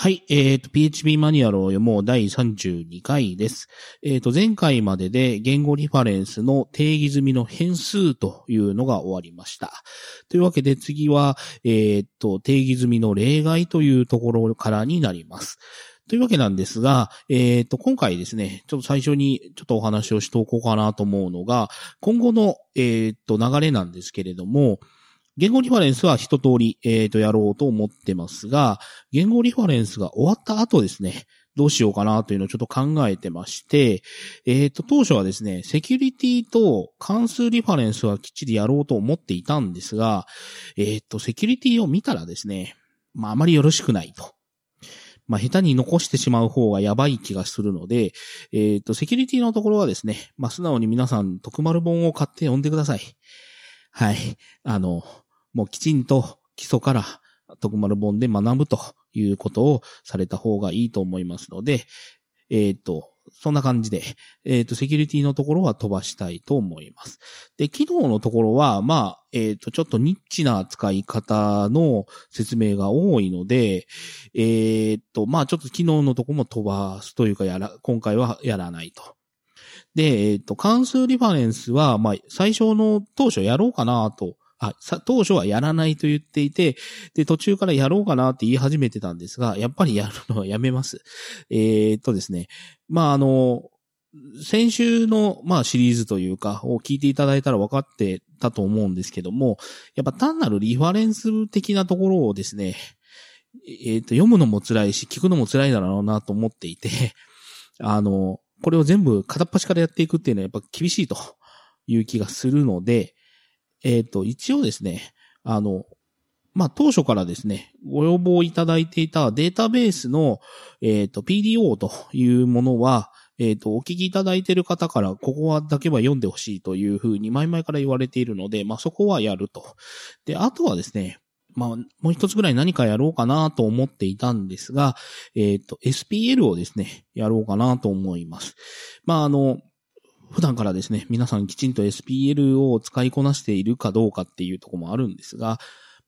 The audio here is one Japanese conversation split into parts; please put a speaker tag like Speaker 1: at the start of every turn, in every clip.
Speaker 1: はい。えっ、と、PHP マニュアルを読もう第32回です。えっ、と、前回までで言語リファレンスの定義済みの変数というのが終わりました。というわけで次は、えっ、と、定義済みの例外というところからになります。というわけなんですが、えっ、と、今回ですね、ちょっと最初にちょっとお話をしておこうかなと思うのが、今後の、えっ、と、流れなんですけれども、言語リファレンスは一通り、えっ、と、やろうと思ってますが、言語リファレンスが終わった後ですね、どうしようかなというのをちょっと考えてまして、えっ、と、当初はですね、セキュリティと関数リファレンスはきっちりやろうと思っていたんですが、えっ、と、セキュリティを見たらですね、まあ、あまりよろしくないと。まあ、下手に残してしまう方がやばい気がするので、えっ、と、セキュリティのところはですね、まあ、素直に皆さん、徳丸本を買って読んでください。はい。あの、もうきちんと基礎から徳丸本で学ぶということをされた方がいいと思いますので、えっ、と、そんな感じで、えっ、と、セキュリティのところは飛ばしたいと思います。で、機能のところは、まあ、えっ、と、ちょっとニッチな使い方の説明が多いので、えっ、と、まあ、ちょっと機能のところも飛ばすというか、やら、今回はやらないと。で、えっ、と、関数リファレンスは、まあ、最初の当初やろうかなとあ、当初はやらないと言っていて、で、途中からやろうかなって言い始めてたんですが、やっぱりやるのはやめます。えー、っとですね。まあ、あの、先週の、まあ、シリーズというか、を聞いていただいたら分かってたと思うんですけども、やっぱ単なるリファレンス的なところをですね、えー、っと、読むのも辛いし、聞くのも辛いだろうなと思っていて、あの、これを全部片っ端からやっていくっていうのはやっぱ厳しいという気がするので、えっ、と、一応ですね、あの、まあ、当初からですね、ご要望いただいていたデータベースの、えっ、と、PDO というものは、えっ、と、お聞きいただいている方から、ここはだけは読んでほしいというふうに前々から言われているので、まあ、そこはやると。で、あとはですね、まあ、もう一つぐらい何かやろうかなと思っていたんですが、えっ、と、SPL をですね、やろうかなと思います。まあ、あの、普段からですね、皆さんきちんと SPL を使いこなしているかどうかっていうとこもあるんですが、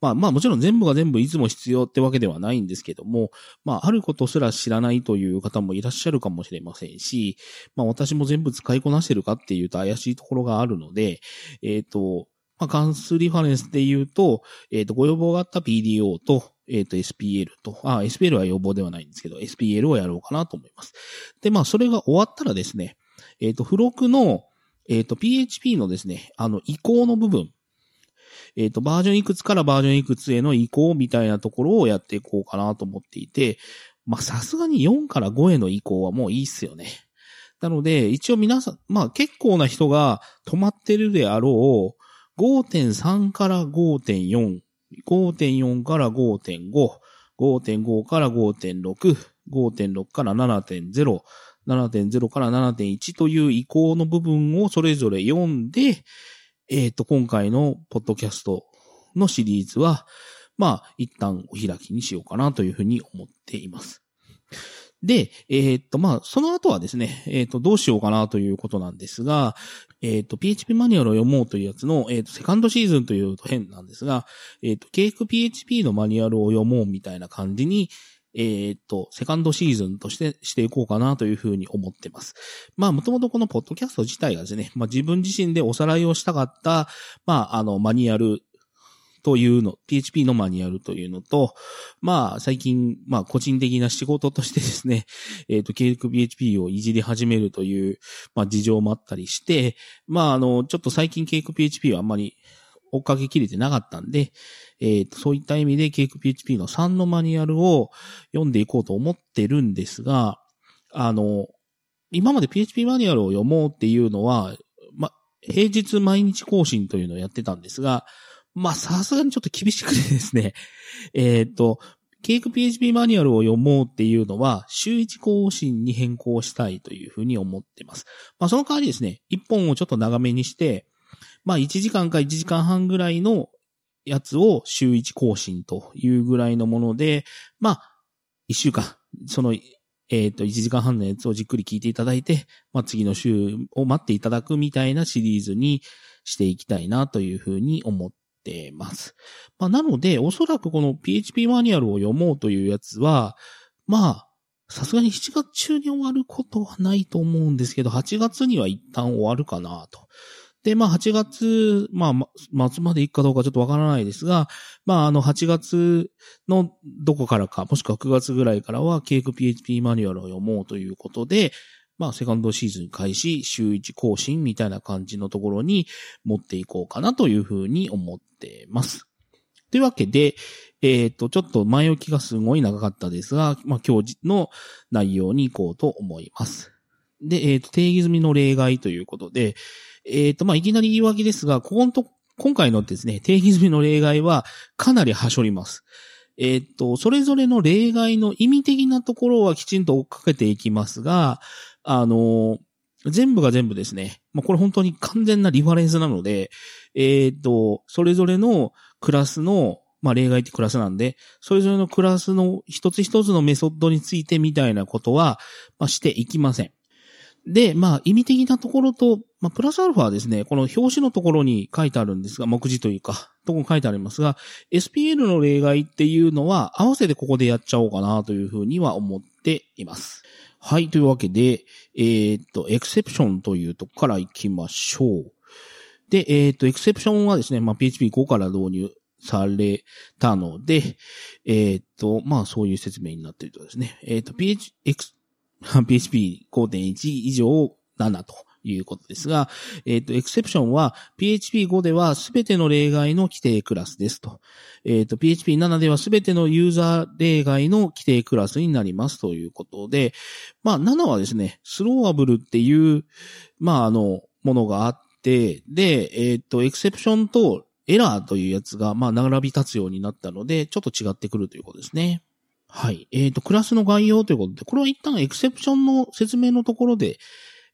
Speaker 1: まあまあもちろん全部が全部いつも必要ってわけではないんですけども、まああることすら知らないという方もいらっしゃるかもしれませんし、まあ私も全部使いこなしてるかっていうと怪しいところがあるので、えっ、ー、と、まあ関数リファレンスで言うと、えっ、ー、と、ご要望があった PDO と、えっ、ー、と、SPL と、あ、SPL は要望ではないんですけど、SPL をやろうかなと思います。で、まあそれが終わったらですね、えっ、ー、と、付録の、えっ、と、PHP のですね、あの、移行の部分。えっ、と、バージョンいくつからバージョンいくつへの移行みたいなところをやっていこうかなと思っていて、まあ、さすがに4から5への移行はもういいっすよね。なので、一応皆さん、まあ、結構な人が止まってるであろう、5.3から5.4、5.4から5.5、5.5から5.6、5.6から7.0、7.0から7.1という移行の部分をそれぞれ読んで、えっ、ー、と、今回のポッドキャストのシリーズは、まあ、一旦お開きにしようかなというふうに思っています。で、えっ、と、まあ、その後はですね、えっ、と、どうしようかなということなんですが、えっ、と、PHP マニュアルを読もうというやつの、えっ、と、セカンドシーズンというと変なんですが、えっ、と、ケーク PHP のマニュアルを読もうみたいな感じに、えっ、と、セカンドシーズンとしてしていこうかなというふうに思ってます。まあ、もともとこのポッドキャスト自体がですね、まあ自分自身でおさらいをしたかった、まあ、あの、マニュアルというの、PHP のマニュアルというのと、まあ、最近、まあ、個人的な仕事としてですね、えっ、ー、と、ケーク PHP をいじり始めるという、まあ、事情もあったりして、まあ、あの、ちょっと最近ケーク PHP はあんまり追っかけきれてなかったんで、え、ー、と、そういった意味で、ケーク PHP の3のマニュアルを読んでいこうと思ってるんですが、あの、今まで PHP マニュアルを読もうっていうのは、ま、平日毎日更新というのをやってたんですが、まあ、さすがにちょっと厳しくてですね、えっ、ー、と、ケーク PHP マニュアルを読もうっていうのは、週1更新に変更したいというふうに思ってます。まあ、その代わりですね、1本をちょっと長めにして、まあ1時間か1時間半ぐらいのやつを週1更新というぐらいのもので、まあ1週間、その、えっ、ー、と1時間半のやつをじっくり聞いていただいて、まあ次の週を待っていただくみたいなシリーズにしていきたいなというふうに思ってます。まあなので、おそらくこの PHP マニュアルを読もうというやつは、まあ、さすがに7月中に終わることはないと思うんですけど、8月には一旦終わるかなと。で、まあ8月、まあ、末まで行くかどうかちょっとわからないですが、まああの8月のどこからか、もしくは9月ぐらいからは、ケーク PHP マニュアルを読もうということで、まあセカンドシーズン開始、週1更新みたいな感じのところに持っていこうかなというふうに思ってます。というわけで、えっ、と、ちょっと前置きがすごい長かったですが、まあ、今日の内容に行こうと思います。で、えっ、と、定義済みの例外ということで、えっ、と、まあ、いきなり言い訳ですが、ここのと、今回のですね、定義済みの例外はかなりはしょります。えっ、と、それぞれの例外の意味的なところはきちんと追っかけていきますが、あの全部が全部ですね、まあ、これ本当に完全なリファレンスなので、えっ、と、それぞれのクラスのまあ例外ってクラスなんで、それぞれのクラスの一つ一つのメソッドについてみたいなことは、まあ、していきません。で、まあ意味的なところと、まあプラスアルファはですね、この表紙のところに書いてあるんですが、目次というか、とこに書いてありますが、SPL の例外っていうのは合わせてここでやっちゃおうかなというふうには思っています。はい、というわけで、えー、っと、エクセプションというとこから行きましょう。で、えー、っと、エクセプションはですね、まあ PHP5 から導入されたので、えー、っと、まあそういう説明になっているとですね、え、っと、PH、PHP5.1 以上7ということですが、えっ、と、エクセプションは PHP5 ではすべての例外の規定クラスですと。えっ、と、PHP7 ではすべてのユーザー例外の規定クラスになりますということで、まあ7はですね、スローアブルっていう、まああの、ものがあって、で、えっ、と、エクセプションとエラーというやつが、まあ、並び立つようになったので、ちょっと違ってくるということですね。はい。えっ、ー、と、クラスの概要ということで、これは一旦エクセプションの説明のところで、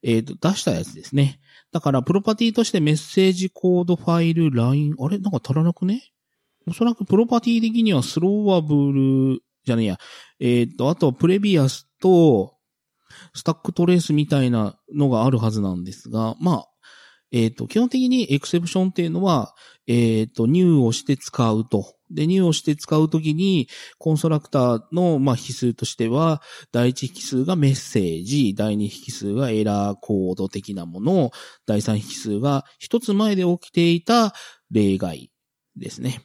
Speaker 1: えっ、ー、と、出したやつですね。だから、プロパティとしてメッセージコードファイル、ライン、あれ？なんか足らなくね？おそらくプロパティ的にはスローワブル、じゃねえや。えっ、ー、と、あと、プレビアスと、スタックトレースみたいなのがあるはずなんですが、まあ、えっ、ー、と、基本的にエクセプションっていうのは、えっ、ー、と、入をして使うと。で、入をして使うときに、コンストラクターの、まあ、引数としては、第一引数がメッセージ、第二引数がエラーコード的なもの、第三引数が一つ前で起きていた例外ですね。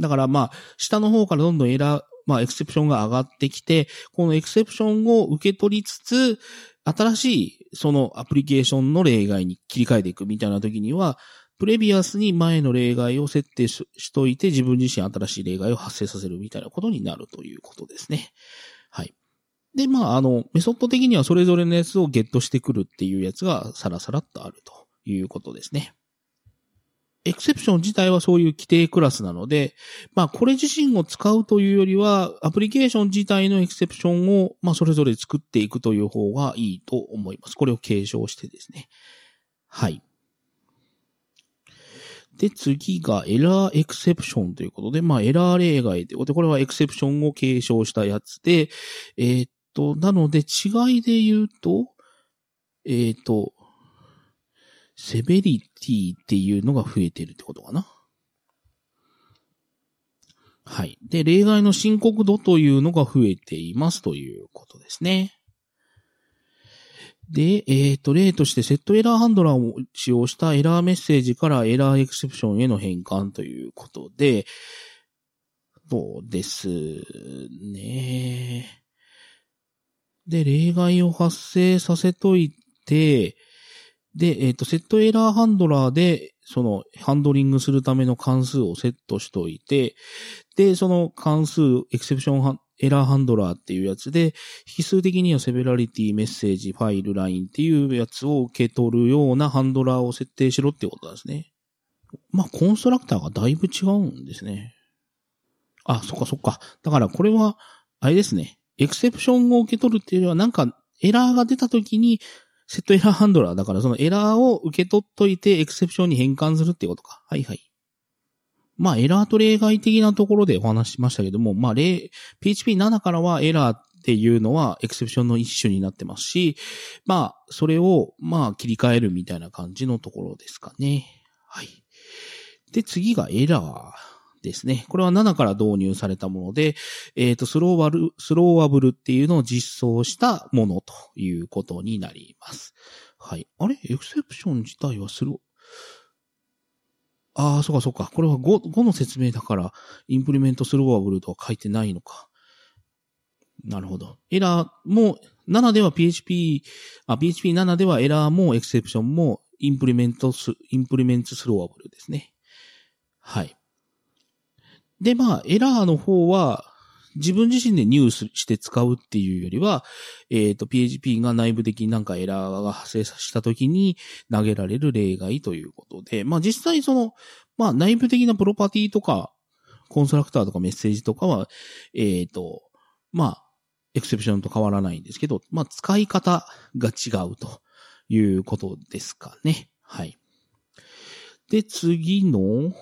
Speaker 1: だからまあ、下の方からどんどんエラー、まあ、エクセプションが上がってきて、このエクセプションを受け取りつつ、新しいそのアプリケーションの例外に切り替えていくみたいな時には、プレビアスに前の例外を設定しといて自分自身新しい例外を発生させるみたいなことになるということですね。はい。で、まあ、あの、メソッド的にはそれぞれのやつをゲットしてくるっていうやつがさらさらっとあるということですね。エクセプション自体はそういう規定クラスなので、まあこれ自身を使うというよりは、アプリケーション自体のエクセプションを、まあそれぞれ作っていくという方がいいと思います。これを継承してですね。はい。で、次がエラーエクセプションということで、まあエラー例外ということで、これはエクセプションを継承したやつで、えー、っと、なので違いで言うと、えー、っと、セベリティっていうのが増えてるってことかな。はい。で、例外の深刻度というのが増えていますということですね。で、えっ、ー、と、例としてセットエラーハンドラーを使用したエラーメッセージからエラーエクセプションへの変換ということで、そうですね。で、例外を発生させといて、で、えっ、ー、と、セットエラーハンドラーで、その、ハンドリングするための関数をセットしといて、で、その関数、エクセプションエラーハンドラーっていうやつで、引数的にはセベラリティ、メッセージ、ファイル、ラインっていうやつを受け取るようなハンドラーを設定しろってことなんですね。まあ、コンストラクターがだいぶ違うんですね。あ、そっかそっか。だからこれは、あれですね。エクセプションを受け取るっていうよりは、なんか、エラーが出た時に、セットエラーハンドラーだからそのエラーを受け取っといてエクセプションに変換するっていうことか。はいはい。まあエラーと例外的なところでお話ししましたけども、まあ例、PHP7 からはエラーっていうのはエクセプションの一種になってますし、まあそれをまあ切り替えるみたいな感じのところですかね。はい。で、次がエラーですね。これは7から導入されたもので、えっ、ー、と、スローワル、スローワブルっていうのを実装したものということになります。はい。あれ？エクセプション自体はスロー、ああ、そうかそうか。これは 5, 5の説明だから、インプリメントスローワブルとは書いてないのか。なるほど。エラーも、7では PHP、あ、PHP7 ではエラーも Exception も implements、implements Throwable ですね。はい。で、まあ、エラーの方は、自分自身で new して使うっていうよりは、えっ、ー、と、PHP が内部的になんかエラーが発生した時に投げられる例外ということで、まあ実際その、まあ内部的なプロパティとか、コンストラクターとかメッセージとかは、えっ、ー、と、まあ、エクセプションと変わらないんですけど、まあ使い方が違うということですかね。はい。で、次の、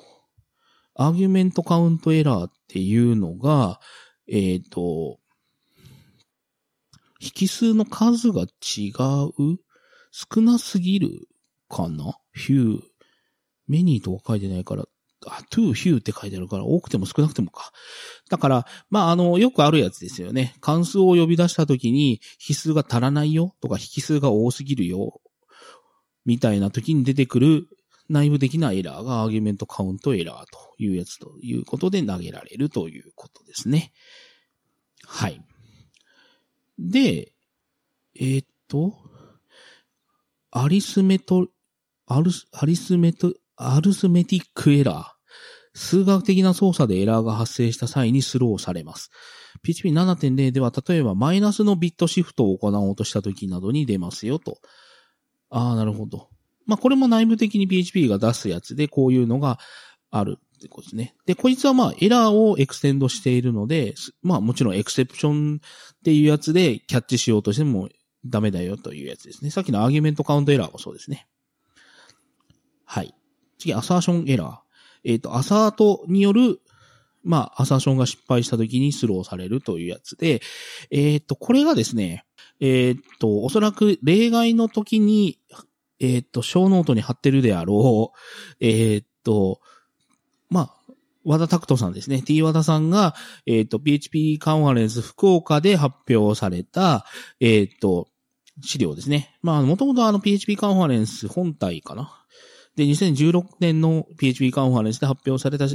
Speaker 1: アーギュメントカウントエラーっていうのが、えっ、ー、と、引数の数が違う少なすぎるかな ?few。メニーとか書いてないから、あ、to, few って書いてあるから、多くても少なくてもか。だから、まあ、あの、よくあるやつですよね。関数を呼び出したときに、引数が足らないよとか、引数が多すぎるよ。みたいな時に出てくる内部的なエラーがアーギュメントカウントエラーというやつということで投げられるということですね。はい。で、えー、っと、アリスメト、アルス、アリスメト、アルスメティックエラー。数学的な操作でエラーが発生した際にスローされます。PHP7.0 では例えばマイナスのビットシフトを行おうとした時などに出ますよと。ああ、なるほど。まあ、これも内部的に PHP が出すやつで、こういうのがあるってことですね。で、こいつはまあ、エラーを extend しているので、まあ、もちろん Exception っていうやつでキャッチしようとしてもダメだよというやつですね。さっきの Argument Count Error もそうですね。はい。次、 Assertion Error。えっ、ー、と、 assert による、まあ、アサーションが失敗した時にスローされるというやつで、えっ、ー、と、これがですね、えっ、ー、と、おそらく例外の時にえっ、ー、と、小ノートに貼ってるであろう、えっ、ー、と、まあ、和田拓人さんですね。T 和田さんが、えっ、ー、と、PHP カンファレンス福岡で発表された、えっ、と、資料ですね。まあ、もともとあの PHP カンファレンス本体かな。で、2016年の PHP カンファレンスで発表された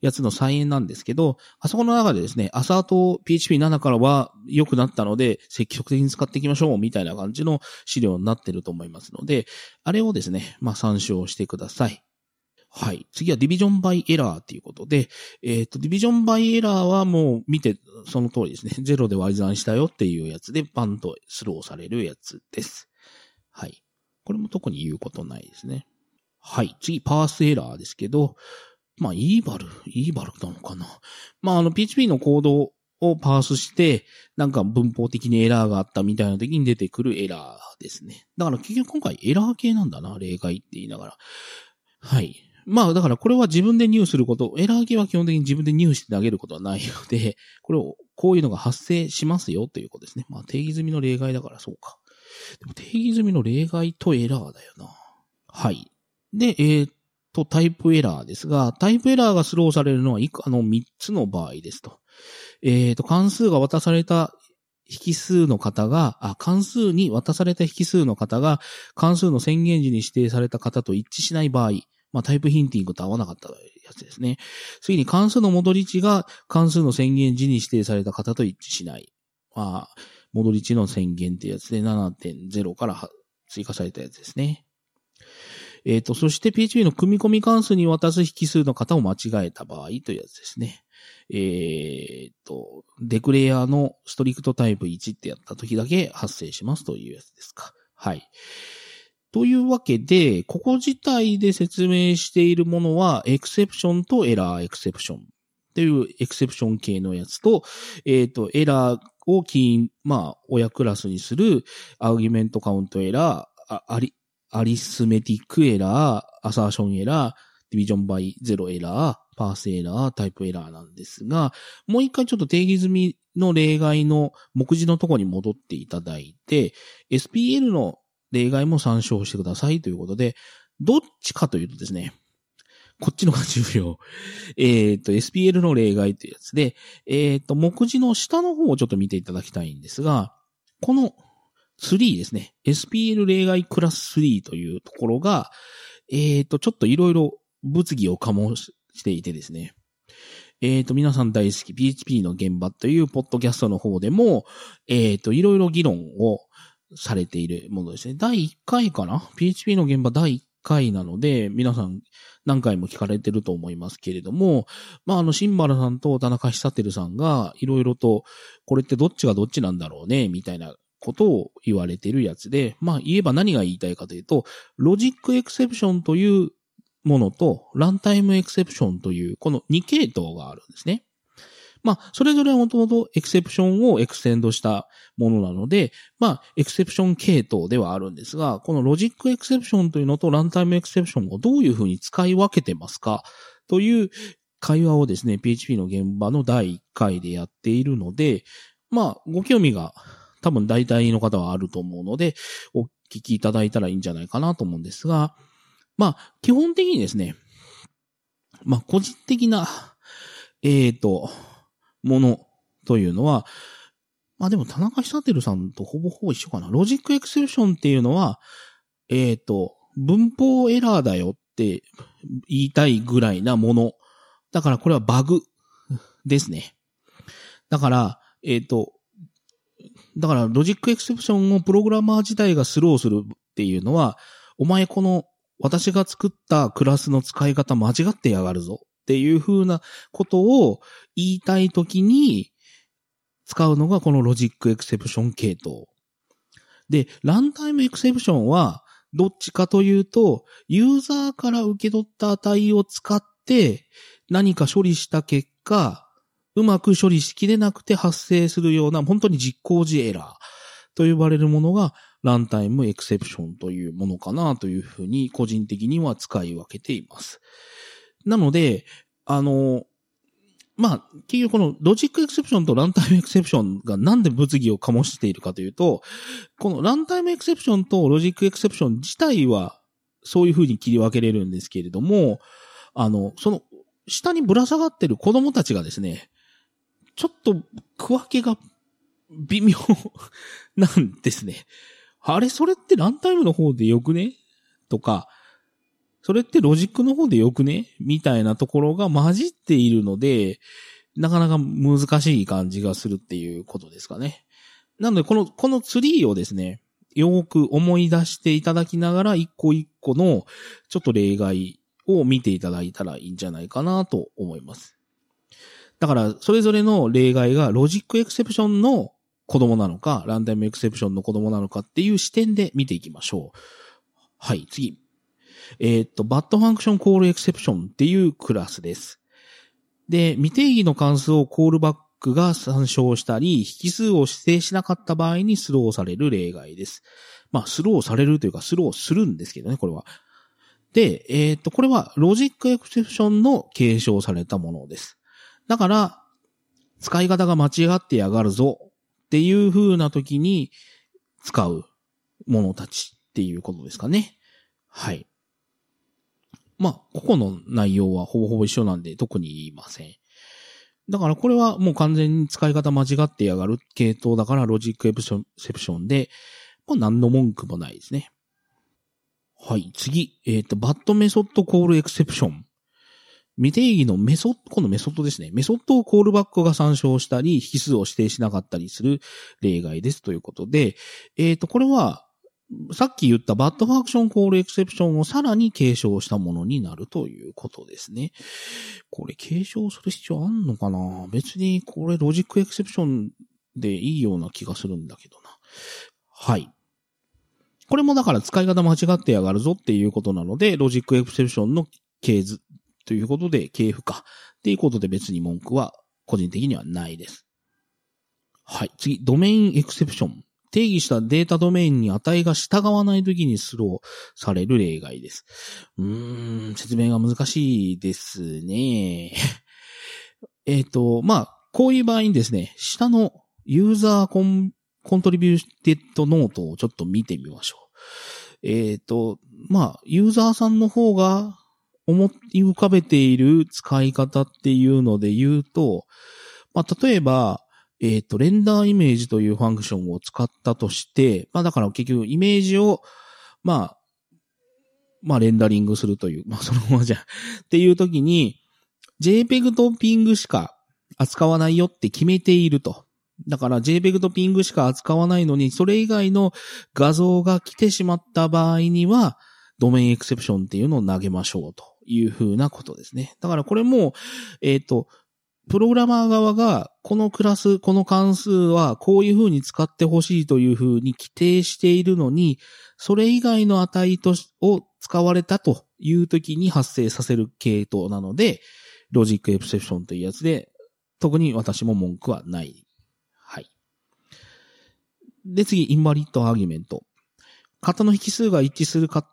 Speaker 1: やつの再演なんですけど、あそこの中でですね、アサート PHP7 からは良くなったので、積極的に使っていきましょう、みたいな感じの資料になってると思いますので、あれをですね、まあ参照してください。はい。次はディビジョンバイエラーっていうことで、えっ、ー、と、ディビジョンバイエラーはもう見て、その通りですね。ゼロで割り算したよっていうやつで、パンとスローされるやつです。はい。これも特に言うことないですね。はい。次、パースエラーですけど、まあ、イーバル、イーバルなのかな。まあ、あの、PHP のコードをパースして、なんか文法的にエラーがあったみたいな時に出てくるエラーですね。だから結局今回エラー系なんだな、例外って言いながら。はい。まあ、だからこれは自分で入すること、エラー系は基本的に自分で入して投げることはないので、これを、こういうのが発生しますよということですね。まあ、定義済みの例外だからそうか。でも定義済みの例外とエラーだよな。はい。で、えー、っと、タイプエラーですが、タイプエラーがスローされるのは以下の3つの場合ですと。えー、っと、関数が渡された引数の方が、あ、関数に渡された引数の方が、関数の宣言時に指定された方と一致しない場合、まあ、タイプヒンティングと合わなかったやつですね。次に関数の戻り値が関数の宣言時に指定された方と一致しない。まあ、戻り値の宣言ってやつで7.0から追加されたやつですね。えっ、ー、と、そして PHP の組み込み関数に渡す引数の方を間違えた場合というやつですね。えっ、ー、と、デクレアのストリクトタイプ1ってやった時だけ発生しますというやつですか。はい。というわけで、ここ自体で説明しているものは、 Exception と Error Exception という Exception 系のやつと、えっ、ー、と、エラーをキーまあ、親クラスにする Argument Count Error、あり、 Arithmetic Error、 Assertion Error、 Division By Zero Error、 Parse Error、 Type Error なんですが、もう一回ちょっと定義済みの例外の目次のところに戻っていただいて、SPL の例外も参照してくださいということで、どっちかというとですね、こっちのが重要。えっ、と、SPL の例外というやつで、えっ、と、目次の下の方をちょっと見ていただきたいんですが、この3ですね。SPL 例外クラス3というところが、えっ、と、ちょっといろいろ物議を醸していてですね。えっ、と、皆さん大好き PHP の現場というポッドキャストの方でも、えっ、と、いろいろ議論をされているものですね。第1回かな ?PHP の現場第1回なので、皆さん何回も聞かれてると思いますけれども、まあ、あの、シンバルさんと田中久照さんが、いろいろと、これってどっちがどっちなんだろうね、みたいなことを言われてるやつで、まあ、言えば何が言いたいかというと、ロジックエクセプションというものと、ランタイムエクセプションという、この2系統があるんですね。まあ、それぞれはもともと Exception を extend したものなので、まあ、 Exception 系統ではあるんですが、この Logic Exception というのと Runtime Exception をどういうふうに使い分けてますかという会話をですね、PHP の現場の第1回でやっているので、まあ、ご興味が多分大体の方はあると思うので、お聞きいただいたらいいんじゃないかなと思うんですが、まあ、基本的にですね、まあ、個人的な、えっ、ー、と、ものというのは、まあでも田中久照さんとほぼほぼ一緒かな。 Logic Exception っていうのは、えっ、ー、と、文法エラーだよって言いたいぐらいなもの。だからこれはバグですね。だから、えっ、ー、と、だから Logic Exception をプログラマー自体がスローするっていうのは、お前この私が作ったクラスの使い方間違ってやがるぞっていう風なことを言いたいときに使うのがこの Logic Exception 系統。で、 Runtime Exception はどっちかというと、ユーザーから受け取った値を使って何か処理した結果、うまく処理しきれなくて発生するような本当に実行時エラーと呼ばれるものが Runtime Exception というものかなというふうに個人的には使い分けています。なので、あの、まあ、結局この Logic Exception と Runtime Exception がなんで物議を醸しているかというと、この Runtime Exception と Logic Exception 自体はそういう風に切り分けれるんですけれども、あの、その下にぶら下がってる子供たちがですね、ちょっと区分けが微妙なんですね。あれ、それってランタイムの方でよくね？とか、それってロジックの方でよくね？みたいなところが混じっているので、なかなか難しい感じがするっていうことですかね。なので、この、このツリーをですね、よく思い出していただきながら、一個一個の、ちょっと例外を見ていただいたらいいんじゃないかなと思います。だから、それぞれの例外が Logic Exception の子供なのか、 Runtime Exception の子供なのかっていう視点で見ていきましょう。はい、次。えっ、と、 Bad Function Call Exception っていうクラスです。で、未定義の関数をコールバックが参照したり、引数を指定しなかった場合にスローされる例外です。まあ、スローされるというか、スローするんですけどね、これは。で、えっ、と、これは Logic Exception の継承されたものです。だから、使い方が間違ってやがるぞっていう風な時に使うものたちっていうことですかね。はい。まあ、ここの内容はほぼほぼ一緒なんで特に言いません。だからこれはもう完全に使い方間違ってやがる系統だから Logic Exception で、まあ何の文句もないですね。はい、次。えっ、ー、と、 Bad Method Call Exception。未定義のメソッド、このメソッドですね。メソッドをコールバックが参照したり、引数を指定しなかったりする例外ですということで、えっ、ー、と、これは、さっき言った Bad Function Call Exception をさらに継承したものになるということですね。これ継承する必要あんのかな？別にこれ Logic Exception でいいような気がするんだけどな。はい。これもだから使い方間違ってやがるぞっていうことなので、 Logic Exception の系図ということで、系譜か。っていうことで別に文句は個人的にはないです。はい。次、 Domain Exception。定義したデータドメインに値が従わないときにスローされる例外です。うーん、説明が難しいですね。えっと、まあ、こういう場合にですね、下の User Con Contributed Note をちょっと見てみましょう。えっ、ー、と、まあ、ユーザーさんの方が思い浮かべている使い方っていうので言うと、まあ、例えば、えっ、ー、と、レンダーイメージというファンクションを使ったとして、まあだから結局イメージを、まあ、まあレンダリングするという、まあそのままじゃ、っていう時に、JPEG と PING しか扱わないよって決めていると。だから JPEG と PING しか扱わないのに、それ以外の画像が来てしまった場合には、 Domain Exception っていうのを投げましょうというふうなことですね。だからこれも、えっ、ー、と、プログラマー側が、このクラス、この関数はこういうふうに使ってほしいというふうに規定しているのに、それ以外の値とを使われたという時に発生させる系統なので、 Logic Exception というやつで、特に私も文句はない。はい。で、次、インバリットアーギュメント。型の引数が一致するか、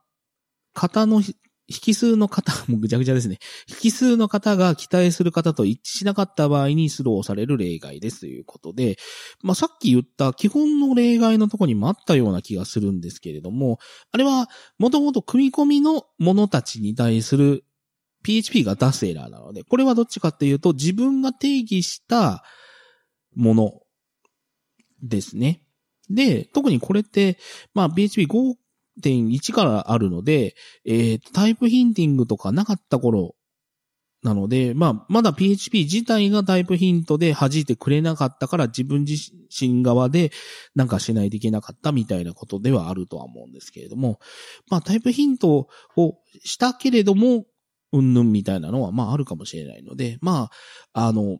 Speaker 1: 型の引数の方、もうぐちゃぐちゃですね。引数の方が期待する方と一致しなかった場合にスローされる例外ですということで、まあ、さっき言った基本の例外のとこにもあったような気がするんですけれども、あれはもともと組み込みのものたちに対する PHP が出すエラーなので、これはどっちかっていうと自分が定義したものですね。で、特にこれって、まあ PHP5 1.1からあるので、えー、タイプヒンティングとかなかった頃なので、まあ、まだ PHP 自体がタイプヒントで弾いてくれなかったから自分自身側でなんかしないといけなかったみたいなことではあるとは思うんですけれども、まあ、タイプヒントをしたけれども、うんぬんみたいなのは、まあ、あるかもしれないので、まあ、あの、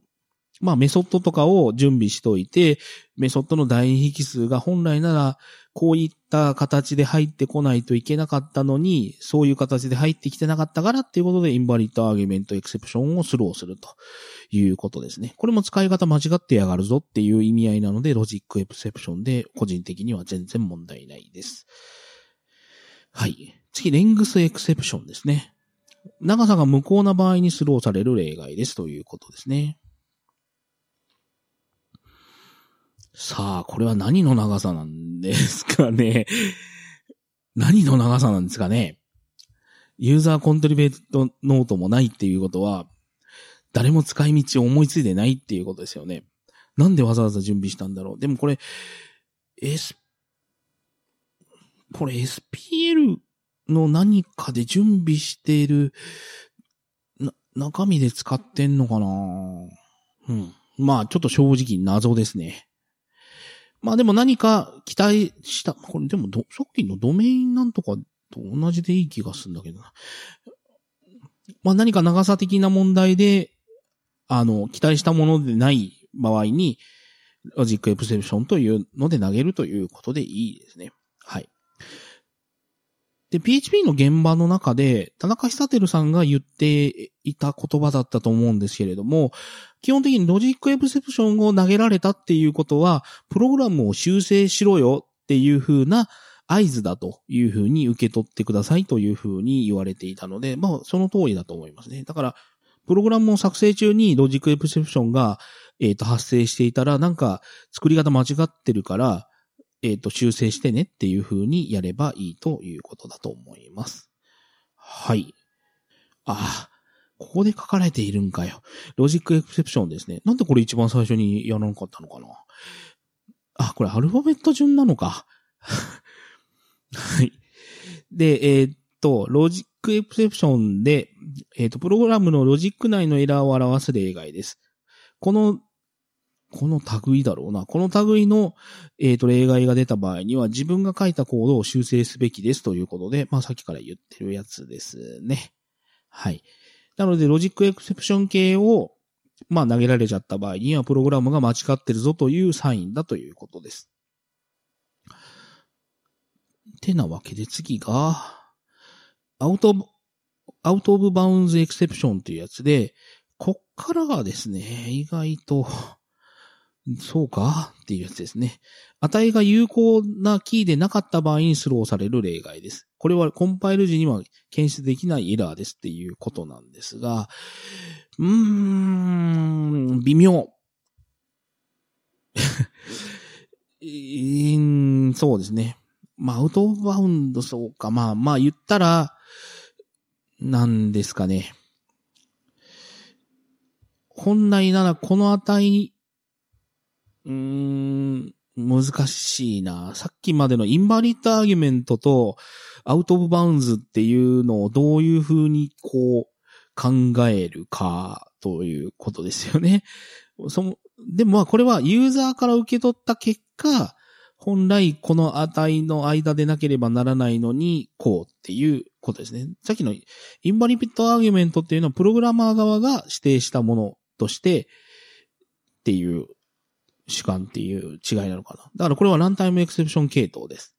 Speaker 1: まあ、メソッドとかを準備しといて、メソッドの代引数が本来なら、こういった形で入ってこないといけなかったのに、そういう形で入ってきてなかったからっていうことで、 Invalid Argument Exception をスローするということですね。これも使い方間違ってやがるぞっていう意味合いなので、 Logic Exception で個人的には全然問題ないです。はい。次、 Length Exception ですね。長さが無効な場合にスローされる例外ですということですね。さあ、これは何の長さなんですかね。何の長さなんですかね。ユーザーコントリベートノートもないっていうことは、誰も使い道を思いついてないっていうことですよね。なんでわざわざ準備したんだろう。でもこれ、S、これ SPL の何かで準備している、な、中身で使ってんのかなうん。まあ、ちょっと正直謎ですね。まあでも何か期待した、これでもど、さっきのドメインなんとかと同じでいい気がするんだけどな。まあ何か長さ的な問題で、あの、期待したものでない場合に、Logic Exception というので投げるということでいいですね。で、PHP の現場の中で、田中ひさてるさんが言っていた言葉だったと思うんですけれども、基本的に Logic Exception を投げられたっていうことは、プログラムを修正しろよっていう風な合図だという風に受け取ってくださいという風に言われていたので、まあ、その通りだと思いますね。だから、プログラムを作成中に Logic Exception が、えっ、ー、と、発生していたら、なんか、作り方間違ってるから、えっ、ー、と、修正してねっていう風にやればいいということだと思います。はい。ああ、ここで書かれているんかよ。 Logic Exception ですね。なんでこれ一番最初にやらなかったのかなあ、これアルファベット順なのか。はい。で、えー、っと、 Logic Exception で、えー、っと、プログラムのロジック内のエラーを表す例外です。このこの類だろうな。この類の、えっ、ー、と、例外が出た場合には、自分が書いたコードを修正すべきですということで、まあ、さっきから言ってるやつですね。はい。なので、 Logic Exception 系を、まあ、投げられちゃった場合には、プログラムが間違ってるぞというサインだということです。てなわけで次が、アウト、アウトオブバウンズエクセプションというやつで、こっからがですね、意外と、そうか？っていうやつですね。値が有効なキーでなかった場合にスローされる例外です。これはコンパイル時には検出できないエラーですっていうことなんですが、うーん、微妙。そうですね。まあ、アウトバウンド、そうか。まあ、まあ言ったら、なんですかね。本来ならこの値、うん、難しいな。さっきまでのインバリッドアーギュメントとアウトオブバウンズっていうのをどういう風にこう考えるかということですよね。その、でもまあこれはユーザーから受け取った結果、本来この値の間でなければならないのに、こうっていうことですね。さっきのインバリピットアーギュメントっていうのはプログラマー側が指定したものとしてっていう主観っていう違いなのかな。だからこれはランタイムエクセプション系統です。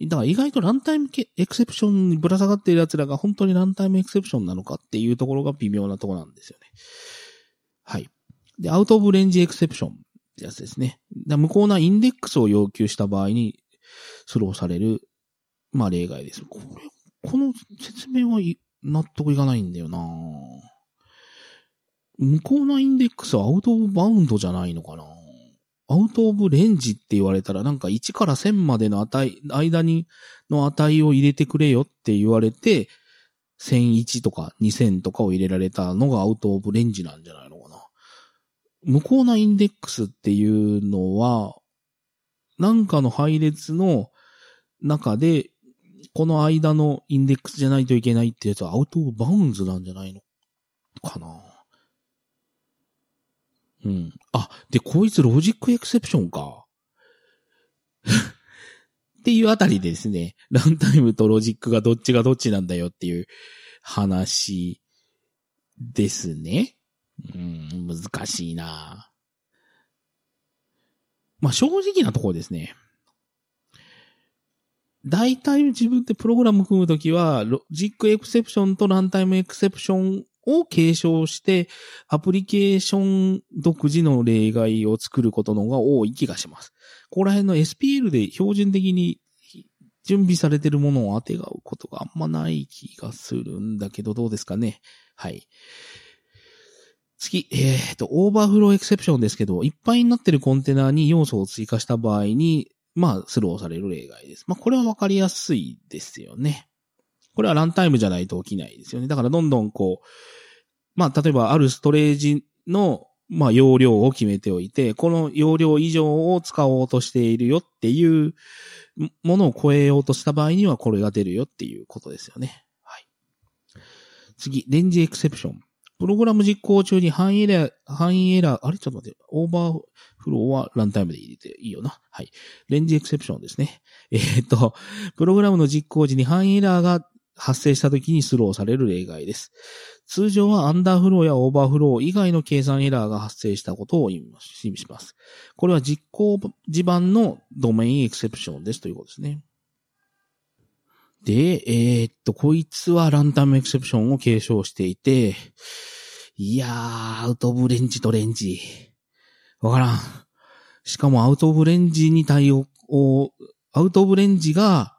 Speaker 1: だから意外とランタイムエクセプションにぶら下がっている奴らが本当にランタイムエクセプションなのかっていうところが微妙なとこなんですよね。はい。で、アウトオブレンジエクセプションってやつですね。無効なインデックスを要求した場合にスローされる、まあ例外です。これ、この説明は納得いかないんだよな無効なインデックスはアウトオブバウンドじゃないのかなアウトオブレンジって言われたらなんか1から1000までの値、間にの値を入れてくれよって言われて、1001とか2000とかを入れられたのが Out of Range なんじゃないのかな。無効なインデックスっていうのは、なんかの配列の中で、この間のインデックスじゃないといけないってやつは Out of Bounds なんじゃないのかな。うん。あ、で、こいつ Logic Exception か。っていうあたりでですね、ランタイムとロジックがどっちがどっちなんだよっていう話ですね。うん、難しいなまあ正直なところですね。大体自分でプログラム組むときは、 Logic Exception と Runtime Exception を継承して、アプリケーション独自の例外を作ることの方が多い気がします。ここら辺の SPL で標準的に準備されてるものを当てがうことがあんまない気がするんだけど、どうですかね？はい。次、えっ、と、オーバーフローエクセプションですけど、いっぱいになってるコンテナに要素を追加した場合に、まあ、スローされる例外です。まあ、これはわかりやすいですよね。これはランタイムじゃないと起きないですよね。だからどんどんこう、まあ、例えばあるストレージの、まあ、容量を決めておいて、この容量以上を使おうとしているよっていうものを超えようとした場合にはこれが出るよっていうことですよね。はい。次、 Range Exception。プログラム実行中に範囲エラー、範囲エラー、あれ？ちょっと待って、オーバーフローはランタイムで入れていいよな。はい。 Range Exception ですね。えー、っと、プログラムの実行時に範囲エラーが発生した時にスローされる例外です。通常はアンダーフローやオーバーフロー以外の計算エラーが発生したことを意味します。これは実行時版の Domain Exception ですということですね。で、えー、っと、こいつは Runtime Exception を継承していて、いやー、 Out of Range と Range。わからん。しかも Out of Range に対応、 Out of Range が、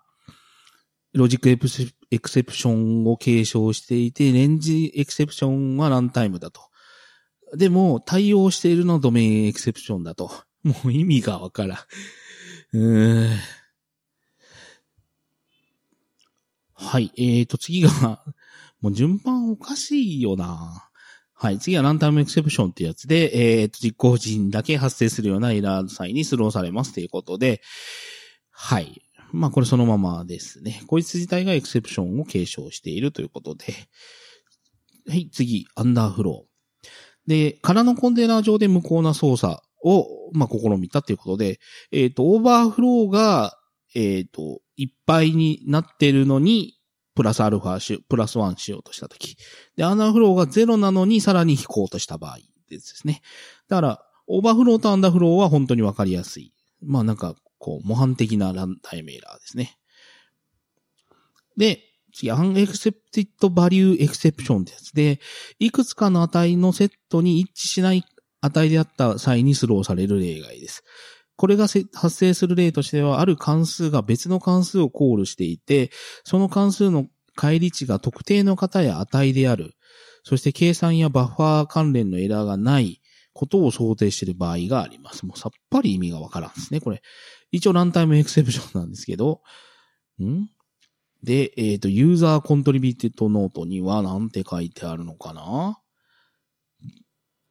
Speaker 1: Logic Exce Exception を継承していて、 Range Exception はランタイムだと。でも、対応しているのはドメインエクセプションだと。もう意味がわからん。うーん。はい。えーと、次が、もう順番おかしいよな。はい。次はランタイムエクセプションってやつで、えーと、実行時だけ発生するようなエラーの際にスローされますということで、はい。まあこれそのままですね。こいつ自体がエクセプションを継承しているということで。はい、次、アンダーフロー。で、空のコンテナ上で無効な操作を、まあ、試みたということで、えっ、ー、と、オーバーフローが、えっ、ー、と、いっぱいになってるのに、プラスアルファし、プラスワンしようとしたとき。で、アンダーフローがゼロなのにさらに引こうとした場合ですね。だから、オーバーフローとアンダーフローは本当にわかりやすい。まあなんか、こう、模範的なランタイムエラーですね。で、次、unaccepted value exception ってやつで、いくつかの値のセットに一致しない値であった際にスローされる例外です。これが発生する例としては、ある関数が別の関数をコールしていて、その関数の返り値が特定の型や値である。そして計算やバッファー関連のエラーがないことを想定している場合があります。もうさっぱり意味がわからんですね、これ。一応 Runtime Exception なんですけど、ん？で、えっ、と、 User Contributed Note には何て書いてあるのかな？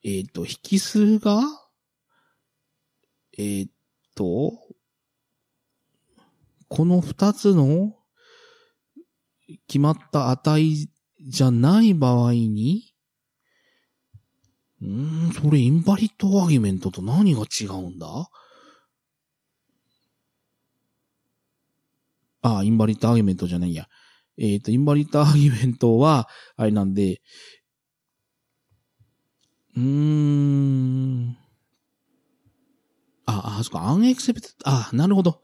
Speaker 1: えっ、と、引数が、えっ、と、この二つの決まった値じゃない場合に、うーん、それ Invalid Argument と何が違うんだ？あ、 Invalid Argument じゃないや。えっ、ー、と、 Invalid Argument は、あれなんで、うーん。あ、あ、そっか、 Unexpect、あ、なるほど。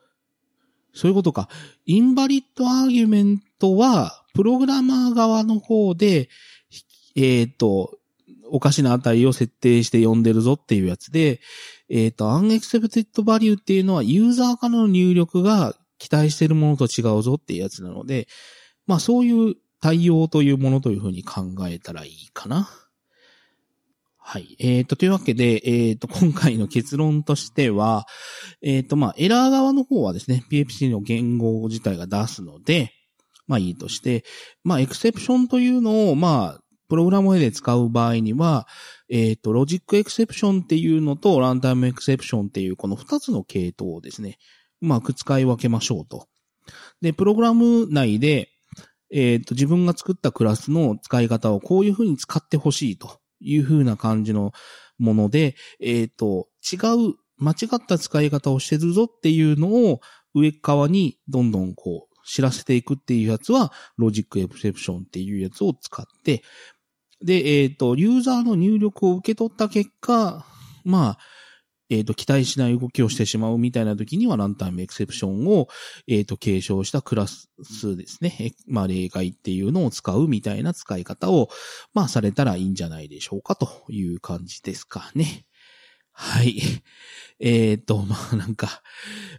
Speaker 1: そういうことか。 Invalid Argument は、プログラマー側の方で、えっ、ー、と、おかしな値を設定して呼んでるぞっていうやつで、えっ、ー、と、 Unexpected Value っていうのはユーザーからの入力が期待してるものと違うぞっていうやつなので、まあそういう対応というものというふうに考えたらいいかな。はい。えっ、ー、と、というわけで、えっ、ー、と、今回の結論としては、えっ、ー、と、まあ、エラー側の方はですね、PFC の言語自体が出すので、まあいいとして、まあ、 Exception というのを、まあ、プログラムで使う場合には、えっ、と、 Logic Exception っていうのと、 Runtime Exception っていう、この二つの系統をですね、うまく使い分けましょうと。で、プログラム内で、えっ、と、自分が作ったクラスの使い方をこういうふうに使ってほしいと。いう風な感じのもので、えっ、ー、と、違う、間違った使い方をしてるぞっていうのを上側にどんどんこう知らせていくっていうやつは、ロジックエクセプションっていうやつを使って、で、えっ、ー、と、ユーザーの入力を受け取った結果、まあ、えっ、ー、と、期待しない動きをしてしまうみたいな時には、ランタイムエクセプションを、えっ、ー、と、継承したクラスですね。まあ、例外っていうのを使うみたいな使い方を、まあ、されたらいいんじゃないでしょうかという感じですかね。はい。えっ、ー、と、まあ、なんか、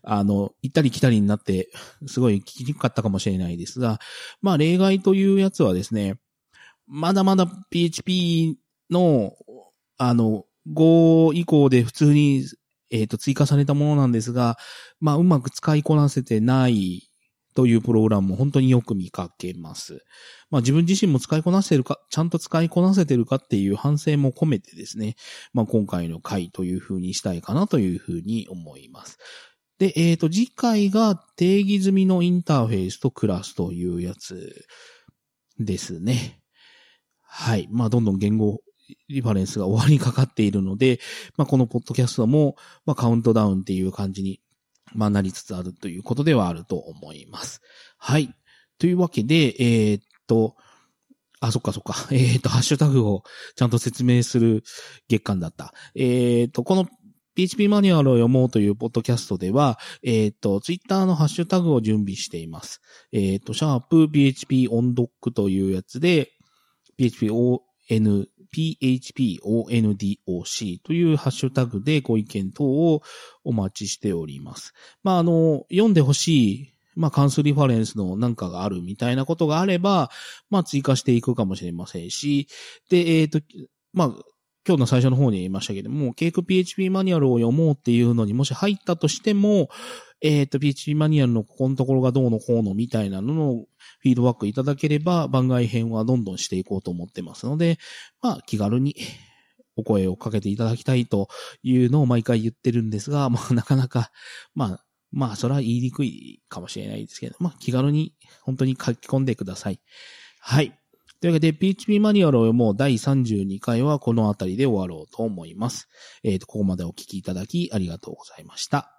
Speaker 1: あの、行ったり来たりになって、すごい聞きにくかったかもしれないですが、まあ、例外というやつはですね、まだまだ PHP の、あの、5以降で普通に、えっ、ー、と、追加されたものなんですが、まあ、うまく使いこなせてないというプログラムも本当によく見かけます。まあ自分自身も使いこなせてるか、ちゃんと使いこなせてるかっていう反省も込めてですね、まあ今回の回という風にしたいかなという風に思います。で、えっ、ー、と、次回が定義済みのインターフェースとクラスというやつですね。はい。まあどんどん言語リファレンスが終わりにかかっているので、まあ、このポッドキャストも、まあ、カウントダウンっていう感じに、まあ、なりつつあるということではあると思います。はい。というわけで、えー、っと、あ、そっかそっか。えー、っと、ハッシュタグをちゃんと説明する月間だった。えー、っと、この PHP マニュアルを読もうというポッドキャストでは、えっ、と、ツイッターのハッシュタグを準備しています。えっ、と、シャープ PHP オンドックというやつで、PHP ON phpondoc というハッシュタグでご意見等をお待ちしております。まあ、あの、読んでほしい、まあ、関数リファレンスのなんかがあるみたいなことがあれば、まあ、追加していくかもしれませんし、で、えっ、ー、と、まあ、今日の最初の方に言いましたけども、ケーク PHP マニュアルを読もうっていうのにもし入ったとしても、えっ、ー、と、PHP マニュアルのここのところがどうのこうのみたいなののフィードバックいただければ番外編はどんどんしていこうと思ってますので、まあ気軽にお声をかけていただきたいというのを毎回言ってるんですが、まあなかなか、まあ、まあそれは言いにくいかもしれないですけど、まあ気軽に本当に書き込んでください。はい。というわけで、PHP マニュアルを読もう第32回はこの辺りで終わろうと思います。えっ、ー、と、ここまでお聞きいただきありがとうございました。